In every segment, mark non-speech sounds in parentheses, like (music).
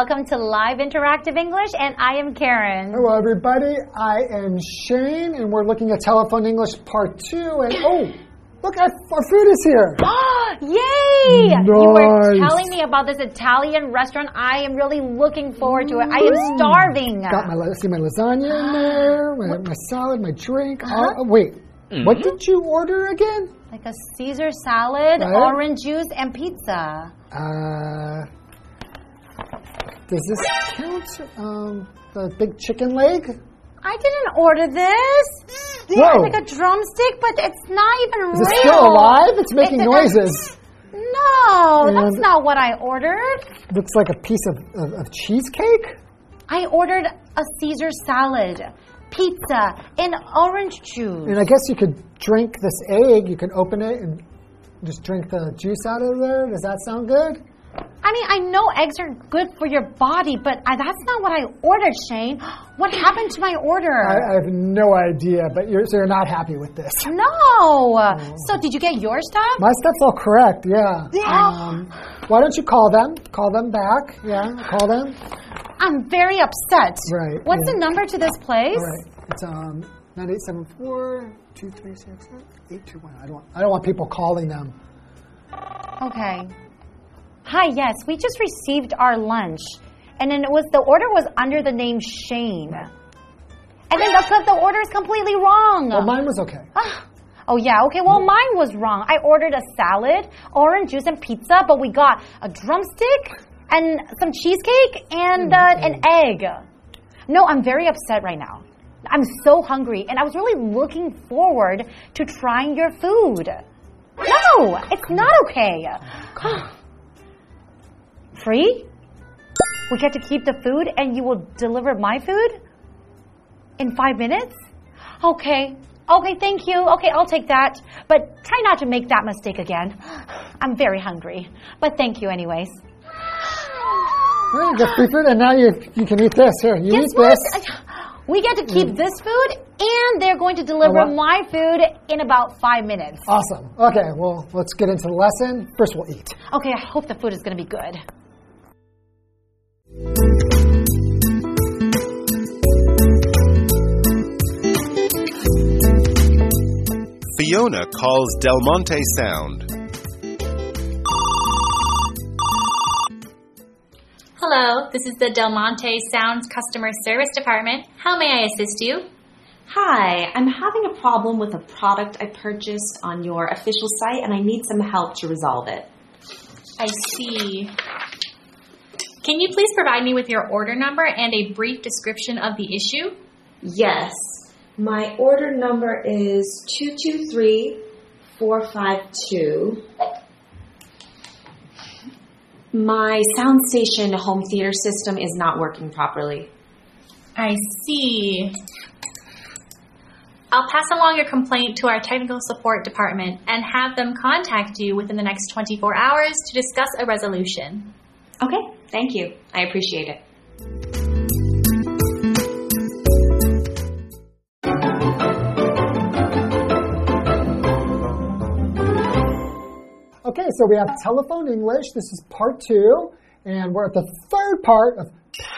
welcome to Live Interactive English, and I am Karen. Hello, everybody. I am Shane, and we're looking at Telephone English Part 2. And oh, look, our, our food is here. Yay! You were Nice. telling me about this Italian restaurant. I am really looking forward to it. I am starving. Got my, see my lasagna in (gasps) there, my, my salad, my drink. Uh-huh. Oh, wait, what did you order again? Like a Caesar salad, Right. orange juice, and pizza. Uh, does this count? Um, the big chicken leg? I didn't order this. Whoa. It's like a drumstick, but it's not even Is real. it still alive? It's making It- noises. No, that's not what I ordered. Looks like a piece of, of, of cheesecake. I ordered a Caesar salad, pizza, and orange juice. And I guess you could drink this egg. You can open it and just drink the juice out of there. Does that sound good? I mean, I know eggs are good for your body, but I, that's not what I ordered, Shane. What happened to my order? I, I have no idea, but you're, so you're not happy with this. no. So, did you get your stuff? My stuff's all correct, yeah. Um, why don't you call them? Call them back. Yeah, call them. I'm very upset. Right, What's yeah. the number to this place? All right. It's um, 9874 236 821. I don't, I don't want people calling them. Okay. Hi, yes, we just received our lunch. And then it was the order was under the name Shane. And then the, the order is completely wrong. Well, mine was okay. Ah. Oh yeah, okay. Well, mine was wrong. I ordered a salad, orange juice, and pizza, but we got a drumstick and some cheesecake and uh, an egg. No, I'm very upset right now. I'm so hungry, and I was really looking forward to trying your food. No, it's not okay. Free? We get to keep the food, and you will deliver my food in five minutes? Okay. Okay, thank you. Okay, I'll take that. But try not to make that mistake again. (sighs) I'm very hungry. But thank you, anyways. (sighs) Well, you get free food, and now you, you can eat this. Here, you Guess eat what? this. (sighs) We get to keep mm. this food, and they're going to deliver Oh, my food in about five minutes. Awesome. Okay, well, let's get into the lesson. First, we'll eat. Okay, I hope the food is going to be good. Fiona calls Del Monte Sound. Hello, this is the Del Monte Sounds Customer Service Department. How may I assist you? Hi, I'm having a problem with a product I purchased on your official site and I need some help to resolve it. I see. Can you please provide me with your order number and a brief description of the issue? Yes, my order number is 223452. My soundstation home theater system is not working properly. I see. I'll pass along your complaint to our technical support department and have them contact you within the next 24 hours to discuss a resolution. Okay, thank you. I appreciate it. Okay, so we have telephone English. This is part two, and we're at the third part of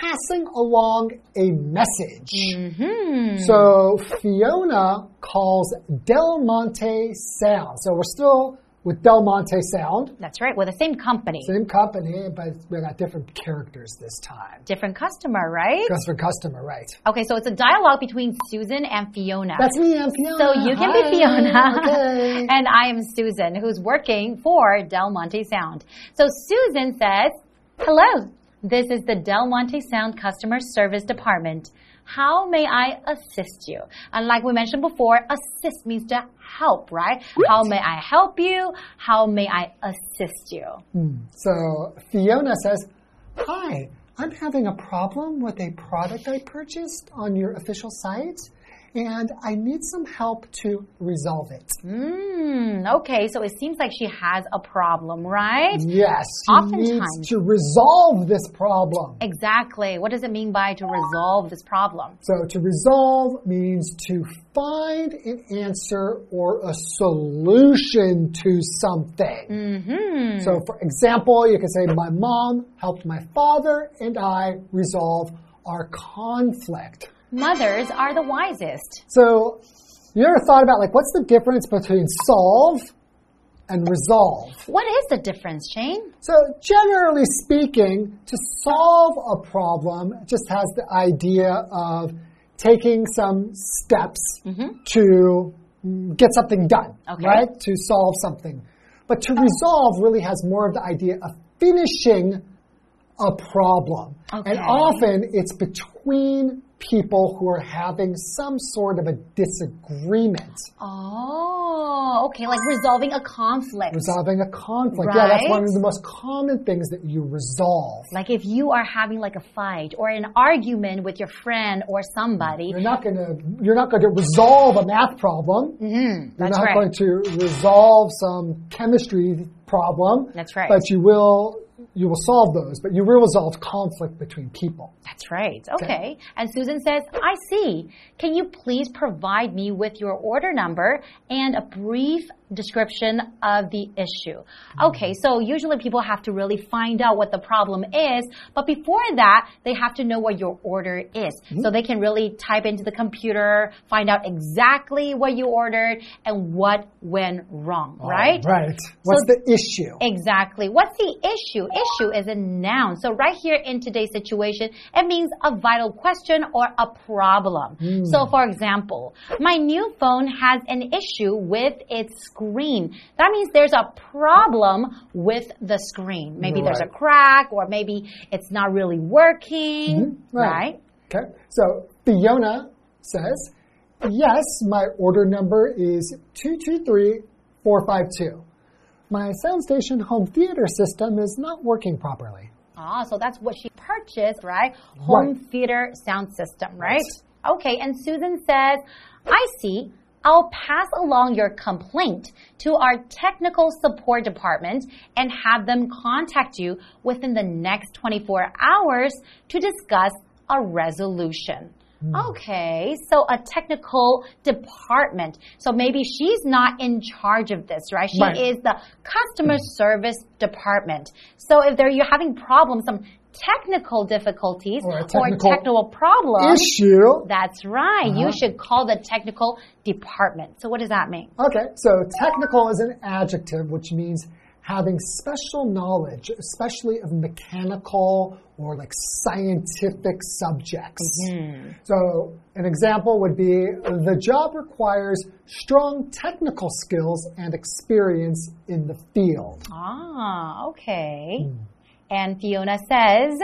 passing along a message. Mm-hmm. So Fiona calls Del Monte Sound. So we're still with Del Monte Sound, That's right, with the same company. same company, but we got different characters this time. Different customer, right? Customer, customer, right? Okay, so it's a dialogue between Susan and Fiona. That's me, I'm Fiona. So you can Hi. be Fiona. Okay. (laughs) and I am Susan, who's working for Del Monte Sound. So Susan says, Hello, this is the Del Monte Sound Customer Service Department. How may I assist you? And like we mentioned before, assist means to help, right? How may I help you? How may I assist you? Hmm. So Fiona says, Hi, I'm having a problem with a product I purchased on your official site, and I need some help to resolve it. Hmm, okay, so it seems like she has a problem, right? Yes, she Oftentimes. needs to resolve this problem. Exactly. What does it mean by to resolve this problem? So to resolve means to find an answer or a solution to something. Mm-hmm. So for example, you can say, my mom helped my father and I resolve our conflict. Mothers are the wisest. So you ever thought about like, what's the difference between solve and resolve? What is the difference, Shane? So generally speaking, to solve a problem just has the idea of taking some steps to mm, get something done, Okay. right? To solve something. But to resolve really has more of the idea of finishing a problem. Okay. And often it's between people who are having some sort of a disagreement. Oh, okay, like resolving a conflict. Resolving a conflict. Yeah, that's one of the most common things that you resolve. Like if you are having like a fight or an argument with your friend or somebody. You're not gonna you're not gonna resolve a math problem. Mm, You're not right. going to resolve some chemistry problem. That's right. But you will you will solve those, but you will resolve conflict between people. That's right. Okay. And Susan says, I see. Can you please provide me with your order number and a brief description of the issue? Okay. So usually people have to really find out what the problem is, but before that, they have to know what your order is. Mm-hmm. So they can really type into the computer, find out exactly what you ordered and what went wrong, right? Right. What's the issue? Exactly. What's the issue? Issue is a noun. So right here in today's situation, it means a vital question or a problem. So hmm. for example, my new phone has an issue with its screen. That means there's a problem with the screen. Maybe there's a crack or maybe it's not really working, right? Okay. So Fiona says, Yes, my order number is 223452. My soundstation home theater system is not working properly. Ah, so that's what she purchased, right? Home theater sound system, right? Okay, and Susan says, I see. I'll pass along your complaint to our technical support department and have them contact you within the next 24 hours to discuss a resolution. Hmm. Okay, so a technical department. So maybe she's not in charge of this, right? She Right. is the customer service department. So if they're you're having problems, some technical difficulties Or technical technical problems, Issue. that's right. Uh-huh. You should call the technical department. So what does that mean? Okay, so technical is an adjective which means having special knowledge, especially of mechanical or like scientific subjects. So, an example would be the job requires strong technical skills and experience in the field. Ah, okay. And Fiona says,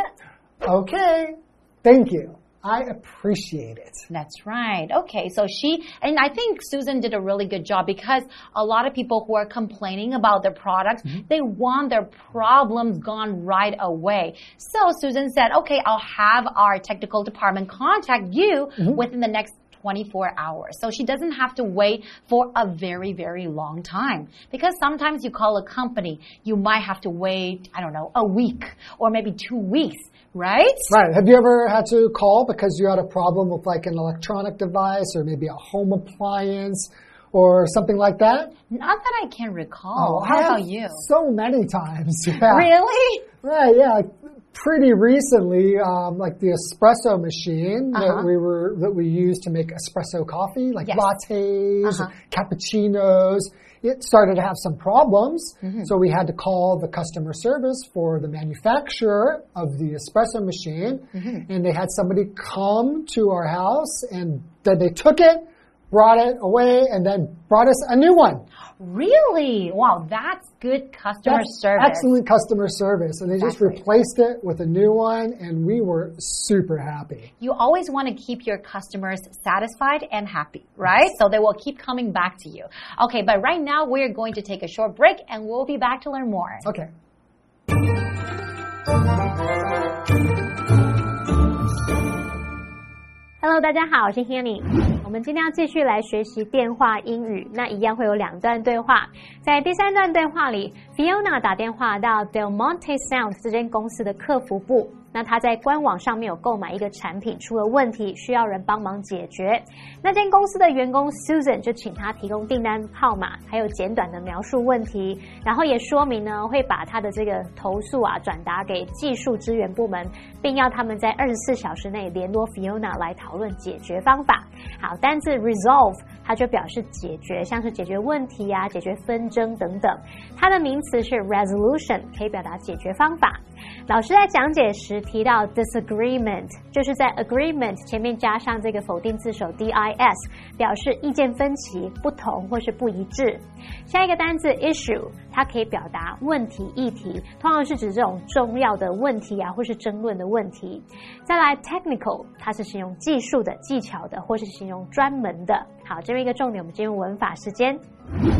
Okay, thank you. I appreciate it. That's right. Okay, so she, and I think Susan did a really good job because a lot of people who are complaining about their products, mm-hmm. they want their problems gone right away. So Susan said, okay, I'll have our technical department contact you mm-hmm. within the next 24 hours. So she doesn't have to wait for a very, very long time. Because sometimes you call a company, you might have to wait, I don't know, a week or maybe two weeks, right? Right. Have you ever had to call because you had a problem with like an electronic device or maybe a home appliance or something like that? Not that I can recall. Oh, I How about you? So many times. Yeah. Really? Right, yeah. Pretty recently, um, like the espresso machine Uh-huh. that we were that we use to make espresso coffee, like Yes. lattes, Uh-huh. cappuccinos, it started to have some problems. Mm-hmm. So we had to call the customer service for the manufacturer of the espresso machine, Mm-hmm. and they had somebody come to our house, and then they took it, brought it away, and then brought us a new one. (gasps) Really? Wow, that's good customer That's service. Excellent customer service. And they just Exactly. replaced it with a new one, and we were super happy. You always want to keep your customers satisfied and happy, right? So they will keep coming back to you. Okay, but right now we're going to take a short break and we'll be back to learn more. Okay. Hello，大家好，我是 Hanny。 我们今天要继续来学习电话英语，那一样会有两段对话。在第三段对话里，Fiona 打电话到 Del Monte Sound 这间公司的客服部。那他在官网上面有购买一个产品，出了问题，需要人帮忙解决。那间公司的员工 Susan 就请他提供订单号码，还有简短的描述问题，然后也说明呢会把他的这个投诉啊转达给技术支援部门，并要他们在二十四小时内联络 Fiona 来讨论解决方法。好，单字 resolve 它就表示解决，像是解决问题啊、解决纷争等等。它的名词是 resolution，可以表达解决方法。老师在讲解时提到 disagreement，就是在 agreement 前面加上这个否定字首 dis，表示意见分歧、不同或是不一致。下一个单字 issue，它可以表达问题、议题，通常是指这种重要的问题啊，或是争论的问题。再来 technical，它是形容技术的、技巧的，或是形容专门的。好，这边一个重点，我们进入文法时间。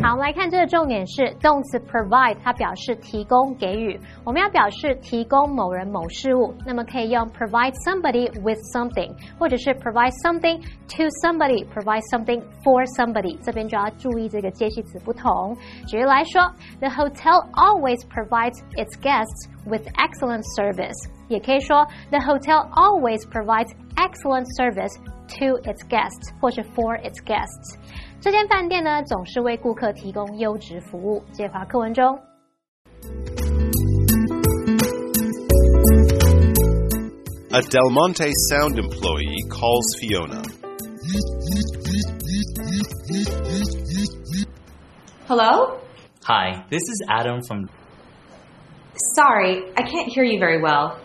好，我们来看这个重点是动词 provide，它表示提供、给予。我们要表示提供某人某事物，那么可以用 provide somebody with something，或者是 provide something to somebody，provide something for somebody。这边就要注意这个介系词不同。举例来说 hotel always provides its guests with excellent service。也可以说，The hotel always provides excellent service to its guests，或是 for its guests。这间饭店呢，总是为顾客提供优质服务。接华课文中。A Del Monte Sound employee calls Fiona. Hello? Hi, this is Adam from. Sorry, I can't hear you very well.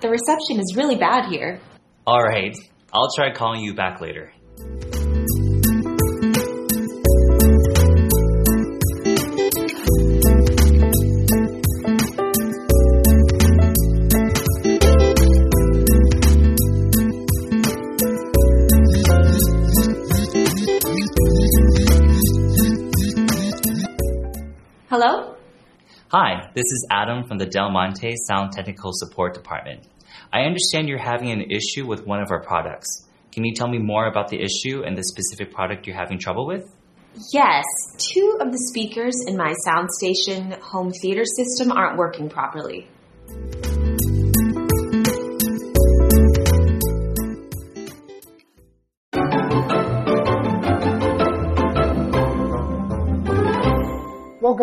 The reception is really bad here. Alright, I'll try calling you back later. Hi, this is Adam from the Del Monte Sound Technical Support Department. I understand you're having an issue with one of our products. Can you tell me more about the issue and the specific product you're having trouble with? Yes, two of the speakers in my soundstation home theater system aren't working properly.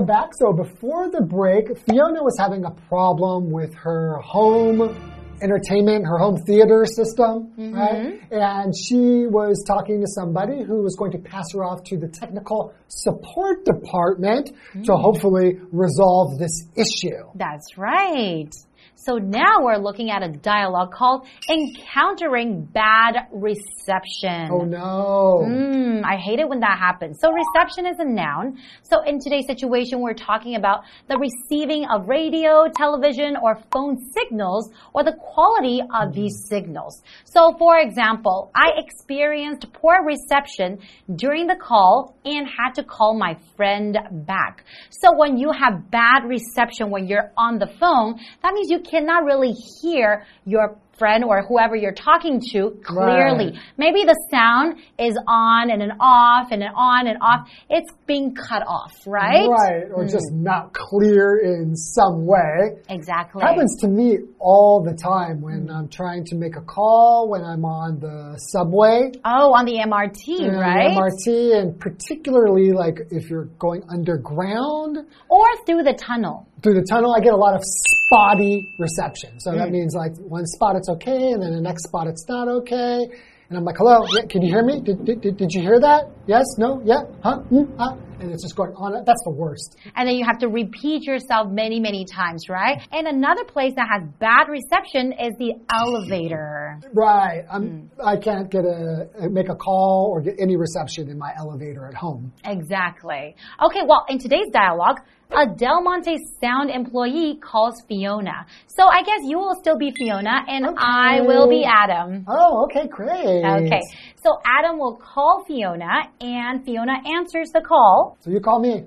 Welcome back. So before the break, Fiona was having a problem with her home entertainment, her home theater system, mm-hmm. right? And she was talking to somebody who was going to pass her off to the technical support department to mm. hopefully resolve this issue. That's right. So now we're looking at a dialogue called Encountering Bad Reception. Oh no. Mm, I hate it when that happens. So reception is a noun. So in today's situation, we're talking about the receiving of radio, television, or phone signals, or the quality of these signals. So for example, I experienced poor reception during the call and had to call my friend back. So when you have bad reception when you're on the phone, that means you cannot really hear your friend or whoever you're talking to clearly. Right. Maybe the sound is on and then off and then on and off. It's being cut off, right? Right, or just mm. not clear in some way. Exactly. Happens to me all the time when mm. I'm trying to make a call, when I'm on the subway. Oh, on the MRT, right? MRT, and particularly like if you're going underground Or through the tunnel. Through the tunnel, I get a lot of spotty reception. So Mm. that means like one spot it's okay, and then the next spot it's not okay. And I'm like, hello, yeah, can you hear me? Did, did, did, did you hear that? Yes? No? Yeah? Huh? Mm, huh? And it's just going on. That's the worst. And then you have to repeat yourself many, many times, right? And another place that has bad reception is the elevator. Right. I'm, Mm. I can't get a make a call or get any reception in my elevator at home. Exactly. Okay, well, in today's dialogue, a Del Monte Sound employee calls Fiona. So I guess you will still be Fiona and I will be Adam. Oh, okay, great. Okay, so Adam will call Fiona and Fiona answers the call. So you call me.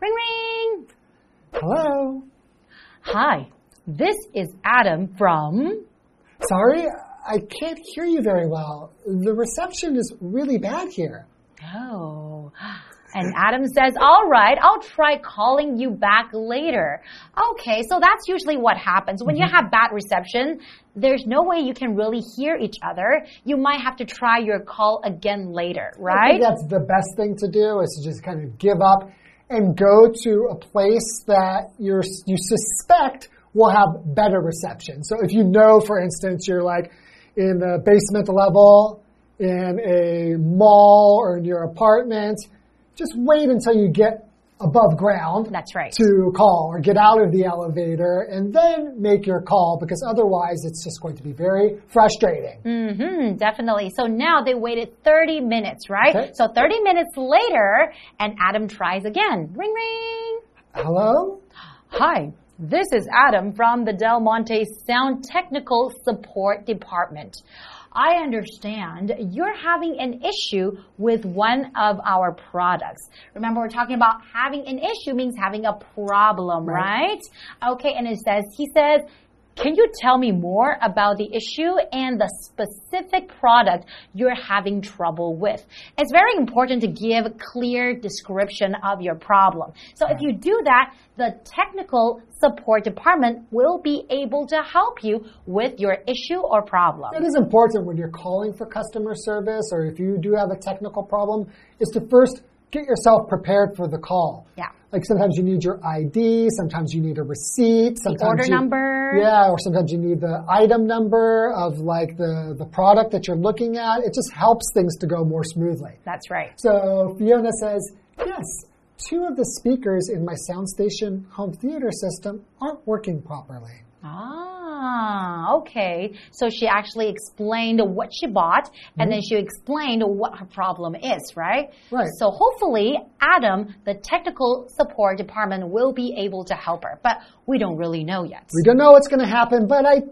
Ring ring. Hello. Hi, this is Adam from. Sorry, I can't hear you very well. The reception is really bad here. Oh. And Adam says, All right, I'll try calling you back later. Okay, so that's usually what happens. When you Mm-hmm. have bad reception, there's no way you can really hear each other. You might have to try your call again later, right? I think that's the best thing to do is to just kind of give up and go to a place that you're, you suspect will have better reception. So if you know, for instance, you're like in the basement level in a mall or in your apartment, just wait until you get above ground That's right. to call or get out of the elevator and then make your call because otherwise it's just going to be very frustrating. Mm-hmm, definitely. So now they waited 30 minutes, right? Okay. So 30 minutes later, and Adam tries again. Ring, ring. Hello? Hi, this is Adam from the Del Monte Sound Technical Support Department. I understand you're having an issue with one of our products. Remember, we're talking about having an issue means having a problem, right? Okay, and it says, he says, can you tell me more about the issue and the specific product you're having trouble with? It's very important to give a clear description of your problem. So if you do that, the technical support department will be able to help you with your issue or problem. It is important when you're calling for customer service or if you do have a technical problem is to first get yourself prepared for the call. Yeah. Like sometimes you need your ID, sometimes you need a receipt, sometimes order you- number. Yeah, or sometimes you need the item number of like the, the product that you're looking at. It just helps things to go more smoothly. That's right. So Fiona says, yes, two of the speakers in my soundstation home theater system aren't working properly. Ah, Ah, okay. So she actually explained what she bought and then mm-hmm. she explained what her problem is, right? Right. So hopefully, Adam, the technical support department, will be able to help her, but we don't really know yet. We don't know what's going to happen, but I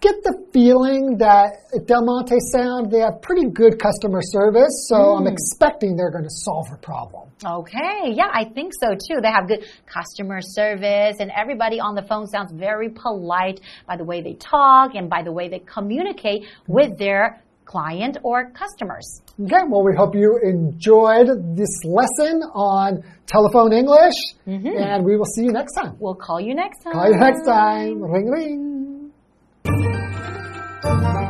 get the feeling that at Del Monte Sound, they have pretty good customer service, so I'm hmm. expecting they're going to solve her problem. Okay, yeah, I think so too. They have good customer service, and everybody on the phone sounds very polite by the way they talk and by the way they communicate hmm. with their client or customers. Okay, well, we hope you enjoyed this lesson on telephone English, mm-hmm. and we will see you next time. We'll call you next time. Call you next time. Ring, ring. Música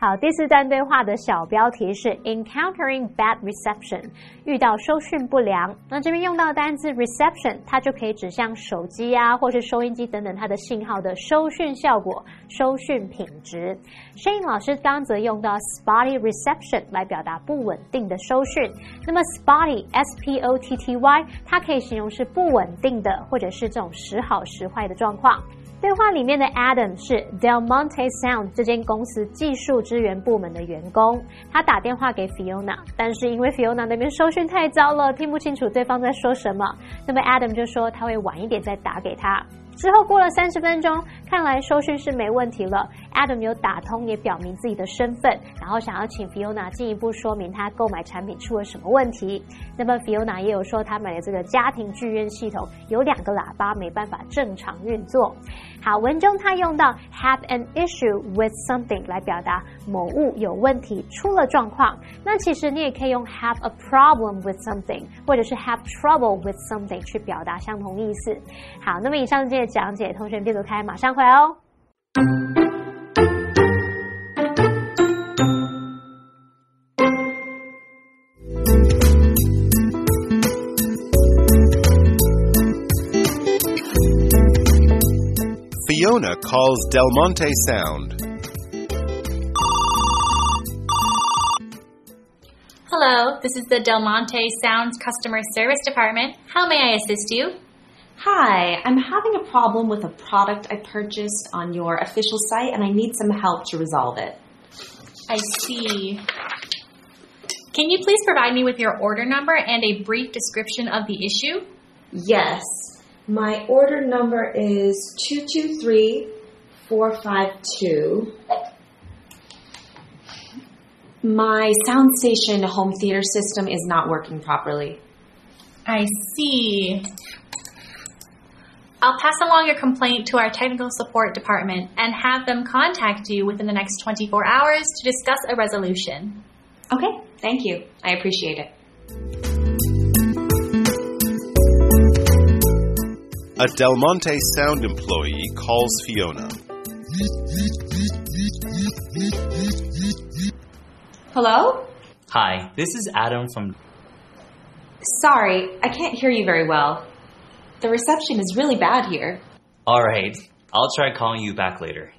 好，第四段对话的小标题是 encountering bad reception，遇到收讯不良。那这边用到的单字 reception，它就可以指向手机啊，或是收音机等等它的信号的收讯效果、收讯品质。声音老师刚刚则用到 spotty reception 来表达不稳定的收讯。那么 spotty s p o t t y，它可以形容是不稳定的，或者是这种时好时坏的状况。对话里面的 Adam 是 Del Monte Sound 这间公司技术支援部门的员工，他打电话给 Fiona，但是因为 Fiona 那边收讯太糟了，听不清楚对方在说什么，那么 Adam 就说他会晚一点再打给他。之后过了三十分钟，看来收讯是没问题了。Adam 有打通，也表明自己的身份，然后想要请 Fiona 进一步说明他购买产品出了什么问题。那么 Fiona 也有说，他买的这个家庭剧院系统有两个喇叭没办法正常运作。好，文中他用到 have an issue with something 来表达某物有问题，出了状况。那其实你也可以用 have a problem with something，或者是 have trouble with something 去表达相同意思。好，那么以上这些讲解，同学们别走开，马上回来哦。Fiona calls Del Monte Sound. Hello, this is the Del Monte Sounds Customer Service Department. How may I assist you? Hi, I'm having a problem with a product I purchased on your official site and I need some help to resolve it. I see. Can you please provide me with your order number and a brief description of the issue? Yes. My order number is 223452. My soundstation home theater system is not working properly. I see. I'll pass along your complaint to our technical support department and have them contact you within the next 24 hours to discuss a resolution. Okay, thank you. I appreciate it. A Del Monte sound employee calls Fiona. Hello? Hi, this is Adam from. Sorry, I can't hear you very well. The reception is really bad here. Alright, I'll try calling you back later.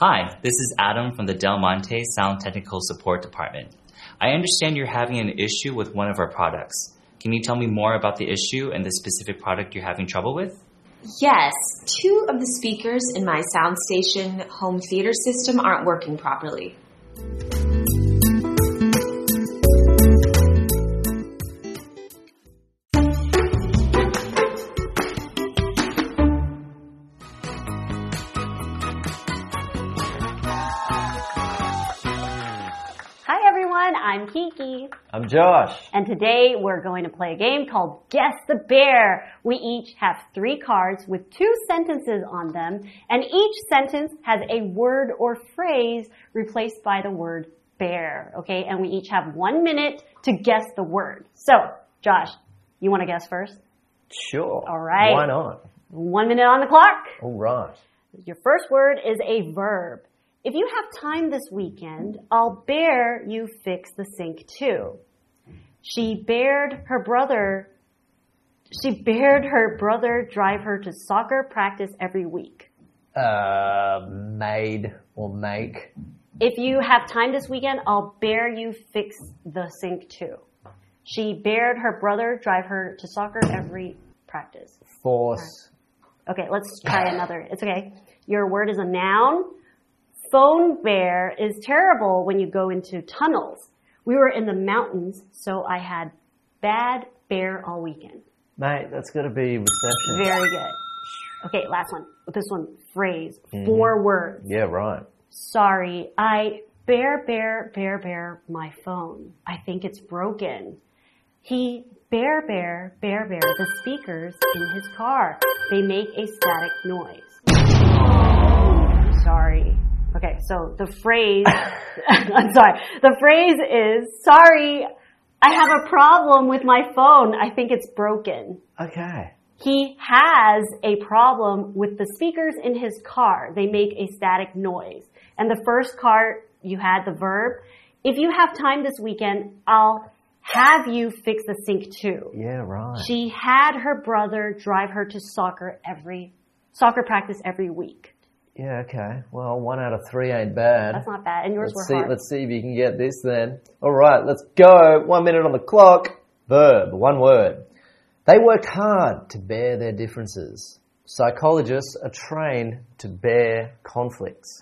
Hi, this is Adam from the Del Monte Sound Technical Support Department. I understand you're having an issue with one of our products. Can you tell me more about the issue and the specific product you're having trouble with? Yes, two of the speakers in my soundstation home theater system aren't working properly. I'm I'm Josh. And today we're going to play a game called Guess the Bear. We each have three cards with two sentences on them, and each sentence has a word or phrase replaced by the word bear. Okay, and we each have one minute to guess the word. So, Josh, you want to guess first? Sure. All right. Why not? One minute on the clock. All right. Your first word is a verb. If you have time this weekend, I'll bear you fix the sink too. She bared her brother, she bared her brother drive her to soccer practice every week. Uh, made or make. If you have time this weekend, I'll bear you fix the sink too. She bared her brother drive her to soccer every practice. Force. Okay, let's try another. It's okay. Your word is a noun. Phone bear is terrible when you go into tunnels. We were in the mountains, so I had bad bear all weekend. Mate, that's got to be reception. Very good. Okay, last one. This one, phrase. Mm-hmm. Four words. Yeah, right. Sorry, I bear, bear, bear, bear my phone. I think it's broken. He bear, bear, bear, bear the speakers in his car. They make a static noise. Sorry. Okay, so the phrase, (laughs) I'm sorry. The phrase is, sorry, I have a problem with my phone. I think it's broken. Okay. He has a problem with the speakers in his car. They make a static noise. And the first part, you had the verb. If you have time this weekend, I'll have you fix the sink too. Yeah, right. She had her brother drive her to soccer every, soccer practice every week. Yeah, okay. Well, one out of three ain't bad. That's not bad. And yours let's were see. hard. Let's see if you can get this then. All right, let's go. One minute on the clock. Verb. One word. They work hard to bear their differences. Psychologists are trained to bear conflicts.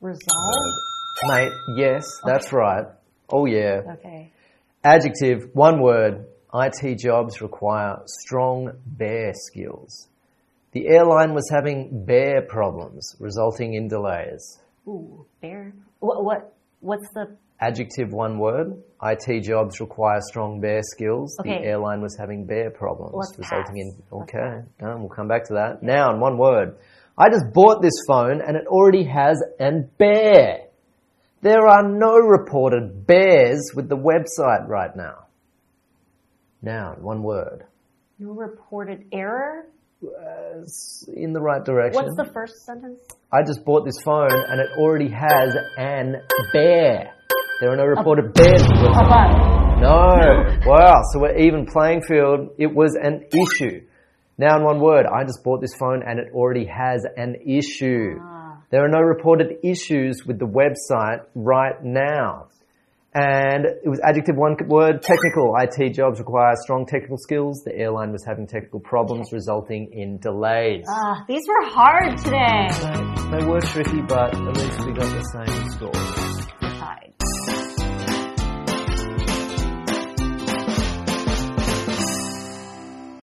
Resolve? Mate, yes, that's right. Oh yeah. Okay. Adjective, one word. IT jobs require strong bear skills. The airline was having bear problems, resulting in delays. Ooh, bear. What, what, what's the, Adjective, one word. IT jobs require strong bear skills. Okay. The airline was having bear problems, Let's resulting pass. in. Okay, um, we'll come back to that. Noun, one word. I just bought this phone and it already has an bear. There are no reported bears with the website right now. Noun, one word. no reported error? In the right direction. What's the first sentence? I just bought this phone and it already has an bear. There are no reported bears. with the website. No. Wow. So we're even playing field. It was an issue. Now in one word, I just bought this phone and it already has an issue. Ah. There are no reported issues with the website right now. And it was adjective one word, technical. IT jobs require strong technical skills. The airline was having technical problems resulting in delays. Ah, these were hard today. They, they were tricky, but at least we got the same score. Tied.